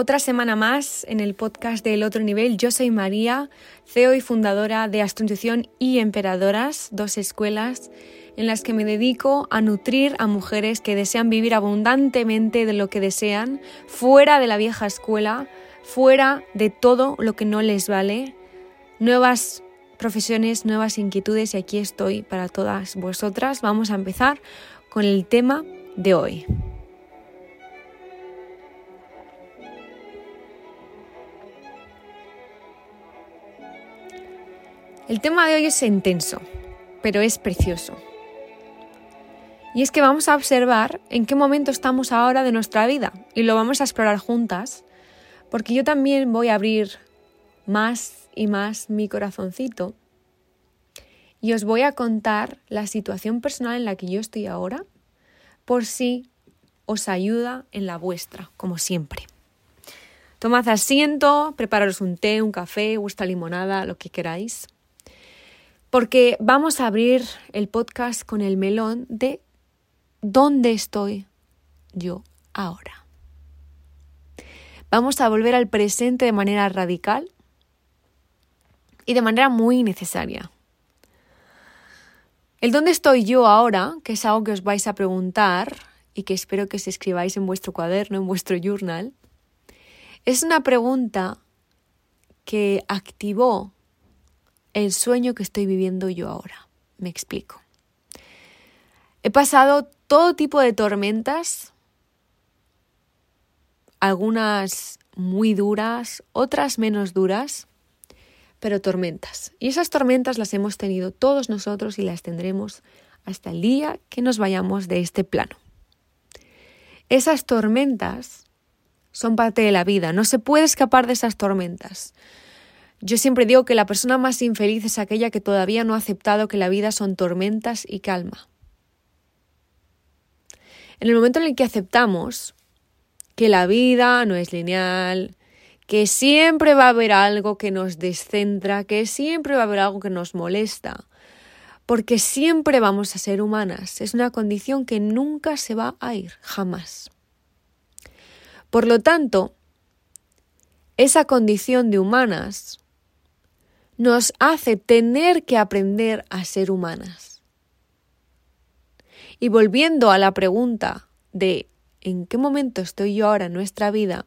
Otra semana más en el podcast del otro nivel. Yo soy María, CEO y fundadora de Astrointuición y Emperadoras, dos escuelas en las que me dedico a nutrir a mujeres que desean vivir abundantemente de lo que desean, fuera de la vieja escuela, fuera de todo lo que no les vale, nuevas profesiones, nuevas inquietudes y aquí estoy para todas vosotras. Vamos a empezar con el tema de hoy. El tema de hoy es intenso, pero es precioso. Y es que vamos a observar en qué momento estamos ahora de nuestra vida y lo vamos a explorar juntas, porque yo también voy a abrir más y más mi corazoncito y os voy a contar la situación personal en la que yo estoy ahora, por si os ayuda en la vuestra, como siempre. Tomad asiento, prepararos un té, un café, vuestra limonada, lo que queráis porque vamos a abrir el podcast con el melón de dónde estoy yo ahora. Vamos a volver al presente de manera radical y de manera muy necesaria. El dónde estoy yo ahora, que es algo que os vais a preguntar y que espero que os escribáis en vuestro cuaderno, en vuestro journal, es una pregunta que activó el sueño que estoy viviendo yo ahora. Me explico. He pasado todo tipo de tormentas, algunas muy duras, otras menos duras, pero tormentas. Y esas tormentas las hemos tenido todos nosotros y las tendremos hasta el día que nos vayamos de este plano. Esas tormentas son parte de la vida, no se puede escapar de esas tormentas. Yo siempre digo que la persona más infeliz es aquella que todavía no ha aceptado que la vida son tormentas y calma. En el momento en el que aceptamos que la vida no es lineal, que siempre va a haber algo que nos descentra, que siempre va a haber algo que nos molesta, porque siempre vamos a ser humanas. Es una condición que nunca se va a ir, jamás. Por lo tanto, esa condición de humanas nos hace tener que aprender a ser humanas. Y volviendo a la pregunta de ¿en qué momento estoy yo ahora en nuestra vida?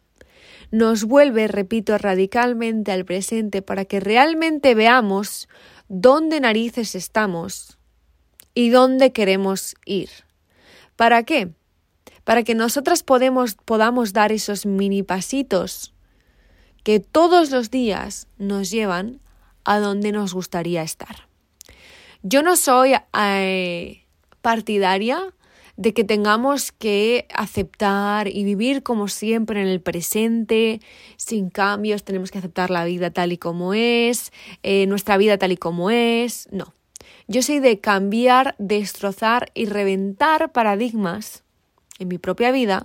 nos vuelve, repito, radicalmente al presente para que realmente veamos dónde narices estamos y dónde queremos ir. ¿Para qué? Para que nosotras podemos, podamos dar esos mini pasitos que todos los días nos llevan a donde nos gustaría estar. Yo no soy eh, partidaria de que tengamos que aceptar y vivir como siempre en el presente, sin cambios, tenemos que aceptar la vida tal y como es, eh, nuestra vida tal y como es. No. Yo soy de cambiar, destrozar y reventar paradigmas en mi propia vida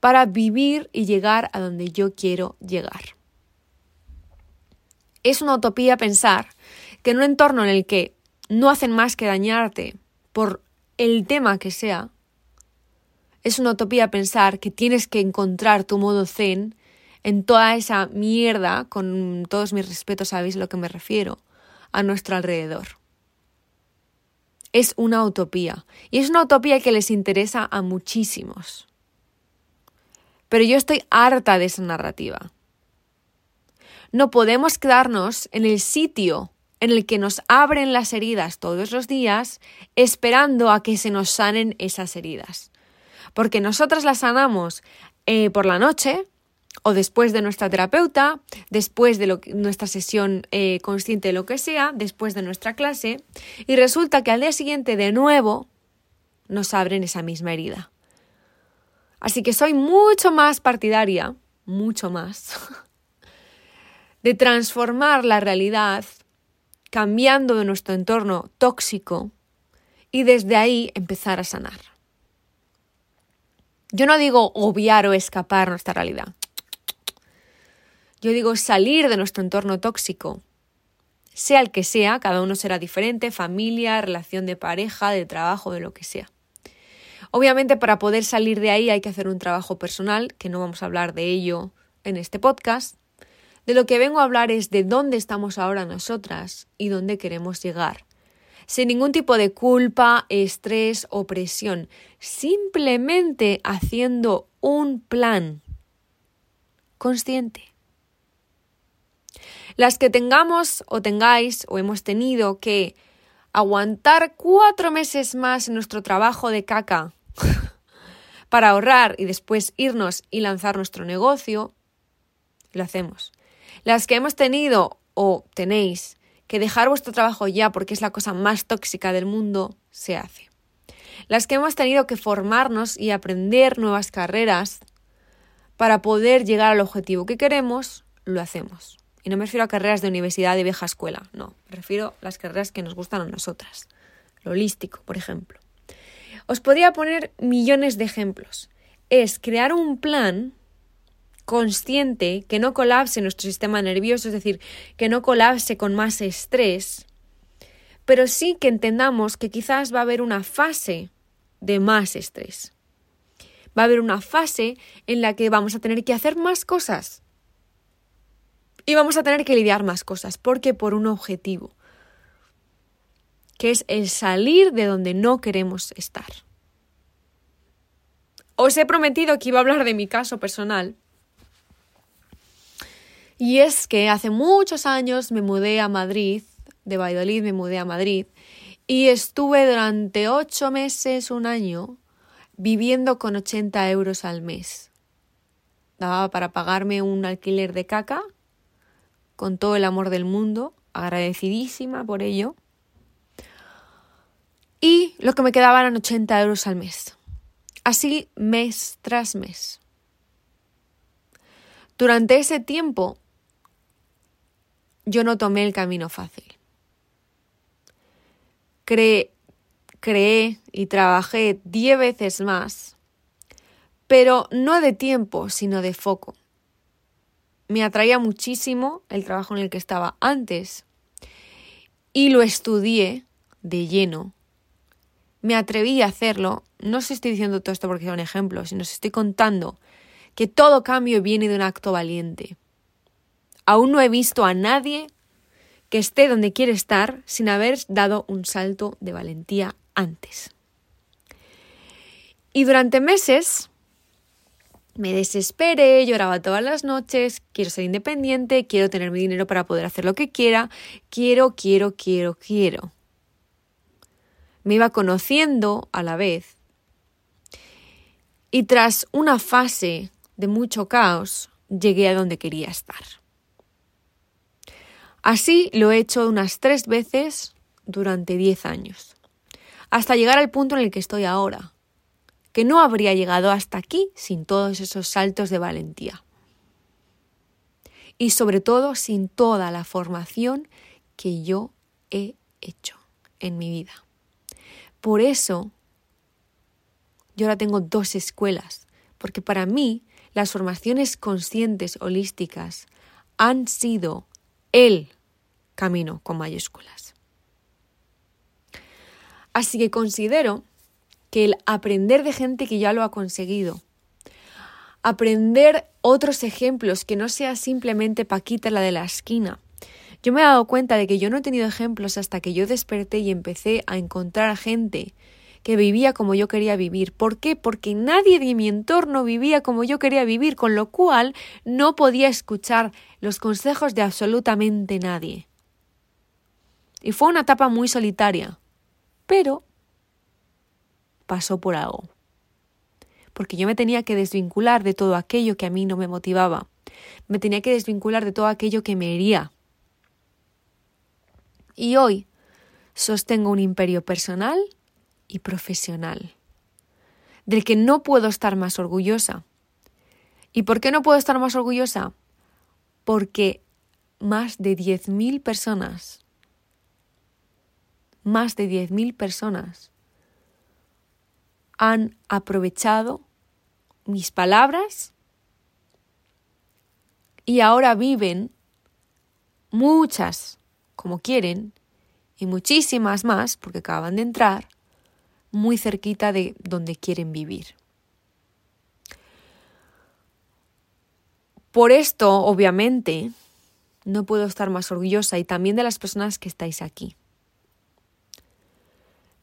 para vivir y llegar a donde yo quiero llegar. Es una utopía pensar que en un entorno en el que no hacen más que dañarte por el tema que sea, es una utopía pensar que tienes que encontrar tu modo zen en toda esa mierda, con todos mis respetos sabéis a lo que me refiero, a nuestro alrededor. Es una utopía. Y es una utopía que les interesa a muchísimos. Pero yo estoy harta de esa narrativa. No podemos quedarnos en el sitio en el que nos abren las heridas todos los días esperando a que se nos sanen esas heridas. Porque nosotras las sanamos eh, por la noche o después de nuestra terapeuta, después de nuestra sesión eh, consciente de lo que sea, después de nuestra clase, y resulta que al día siguiente de nuevo nos abren esa misma herida. Así que soy mucho más partidaria, mucho más, de transformar la realidad cambiando de nuestro entorno tóxico y desde ahí empezar a sanar. Yo no digo obviar o escapar nuestra realidad. Yo digo salir de nuestro entorno tóxico, sea el que sea, cada uno será diferente, familia, relación de pareja, de trabajo, de lo que sea. Obviamente para poder salir de ahí hay que hacer un trabajo personal, que no vamos a hablar de ello en este podcast, de lo que vengo a hablar es de dónde estamos ahora nosotras y dónde queremos llegar. Sin ningún tipo de culpa, estrés o presión, simplemente haciendo un plan consciente. Las que tengamos o tengáis o hemos tenido que aguantar cuatro meses más en nuestro trabajo de caca para ahorrar y después irnos y lanzar nuestro negocio, lo hacemos. Las que hemos tenido o tenéis que dejar vuestro trabajo ya porque es la cosa más tóxica del mundo, se hace. Las que hemos tenido que formarnos y aprender nuevas carreras para poder llegar al objetivo que queremos, lo hacemos. Y no me refiero a carreras de universidad de vieja escuela, no, me refiero a las carreras que nos gustan a nosotras. Lo holístico, por ejemplo. Os podría poner millones de ejemplos. Es crear un plan consciente, que no colapse nuestro sistema nervioso, es decir, que no colapse con más estrés, pero sí que entendamos que quizás va a haber una fase de más estrés. Va a haber una fase en la que vamos a tener que hacer más cosas. Y vamos a tener que lidiar más cosas, porque por un objetivo, que es el salir de donde no queremos estar. Os he prometido que iba a hablar de mi caso personal, y es que hace muchos años me mudé a Madrid, de Valladolid me mudé a Madrid, y estuve durante ocho meses, un año, viviendo con 80 euros al mes. Daba para pagarme un alquiler de caca, con todo el amor del mundo, agradecidísima por ello. Y lo que me quedaba eran 80 euros al mes. Así mes tras mes. Durante ese tiempo yo no tomé el camino fácil. Creé, creé y trabajé diez veces más, pero no de tiempo, sino de foco. Me atraía muchísimo el trabajo en el que estaba antes y lo estudié de lleno. Me atreví a hacerlo. No os estoy diciendo todo esto porque sea un ejemplo, sino os estoy contando que todo cambio viene de un acto valiente. Aún no he visto a nadie que esté donde quiere estar sin haber dado un salto de valentía antes. Y durante meses me desesperé, lloraba todas las noches, quiero ser independiente, quiero tener mi dinero para poder hacer lo que quiera, quiero, quiero, quiero, quiero. Me iba conociendo a la vez. Y tras una fase de mucho caos, llegué a donde quería estar. Así lo he hecho unas tres veces durante diez años, hasta llegar al punto en el que estoy ahora, que no habría llegado hasta aquí sin todos esos saltos de valentía. Y sobre todo sin toda la formación que yo he hecho en mi vida. Por eso yo ahora tengo dos escuelas, porque para mí las formaciones conscientes holísticas han sido el camino con mayúsculas. Así que considero que el aprender de gente que ya lo ha conseguido, aprender otros ejemplos que no sea simplemente Paquita la de la esquina. Yo me he dado cuenta de que yo no he tenido ejemplos hasta que yo desperté y empecé a encontrar gente que vivía como yo quería vivir. ¿Por qué? Porque nadie de mi entorno vivía como yo quería vivir, con lo cual no podía escuchar los consejos de absolutamente nadie. Y fue una etapa muy solitaria, pero pasó por algo. Porque yo me tenía que desvincular de todo aquello que a mí no me motivaba. Me tenía que desvincular de todo aquello que me hería. Y hoy sostengo un imperio personal y profesional, del que no puedo estar más orgullosa. ¿Y por qué no puedo estar más orgullosa? Porque más de 10.000 personas más de 10.000 personas han aprovechado mis palabras y ahora viven muchas como quieren y muchísimas más, porque acaban de entrar, muy cerquita de donde quieren vivir. Por esto, obviamente, no puedo estar más orgullosa y también de las personas que estáis aquí.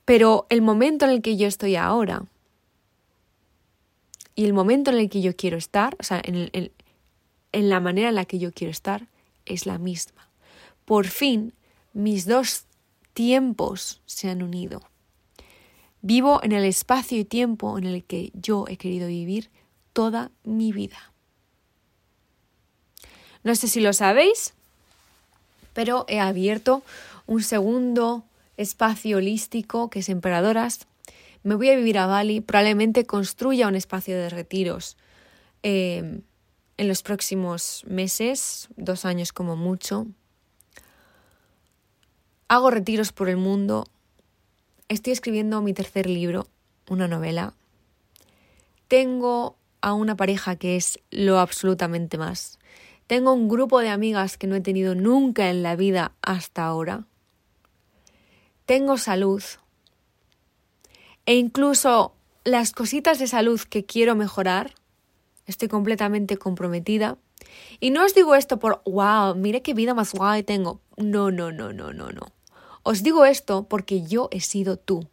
Pero el momento en el que yo estoy ahora y el momento en el que yo quiero estar, o sea, en, en la manera en la que yo quiero estar, es la misma. Por fin, mis dos tiempos se han unido. Vivo en el espacio y tiempo en el que yo he querido vivir toda mi vida. No sé si lo sabéis, pero he abierto un segundo espacio holístico que es Emperadoras. Me voy a vivir a Bali, probablemente construya un espacio de retiros eh, en los próximos meses, dos años como mucho. Hago retiros por el mundo. Estoy escribiendo mi tercer libro, una novela. Tengo a una pareja que es lo absolutamente más. Tengo un grupo de amigas que no he tenido nunca en la vida hasta ahora. Tengo salud. E incluso las cositas de salud que quiero mejorar, estoy completamente comprometida. Y no os digo esto por, wow, mire qué vida más guay tengo. No, no, no, no, no, no. Os digo esto porque yo he sido tú.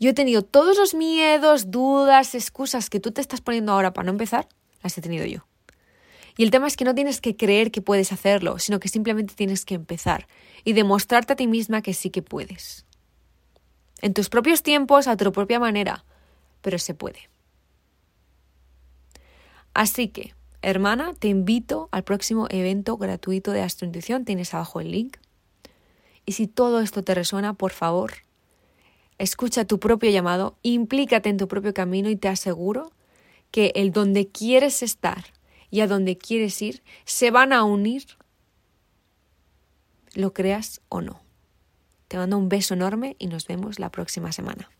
Yo he tenido todos los miedos, dudas, excusas que tú te estás poniendo ahora para no empezar las he tenido yo. Y el tema es que no tienes que creer que puedes hacerlo, sino que simplemente tienes que empezar y demostrarte a ti misma que sí que puedes. En tus propios tiempos, a tu propia manera, pero se puede. Así que, hermana, te invito al próximo evento gratuito de Astrointuición, tienes abajo el link. Y si todo esto te resuena, por favor, escucha tu propio llamado, implícate en tu propio camino y te aseguro que el donde quieres estar y a donde quieres ir se van a unir, lo creas o no. Te mando un beso enorme y nos vemos la próxima semana.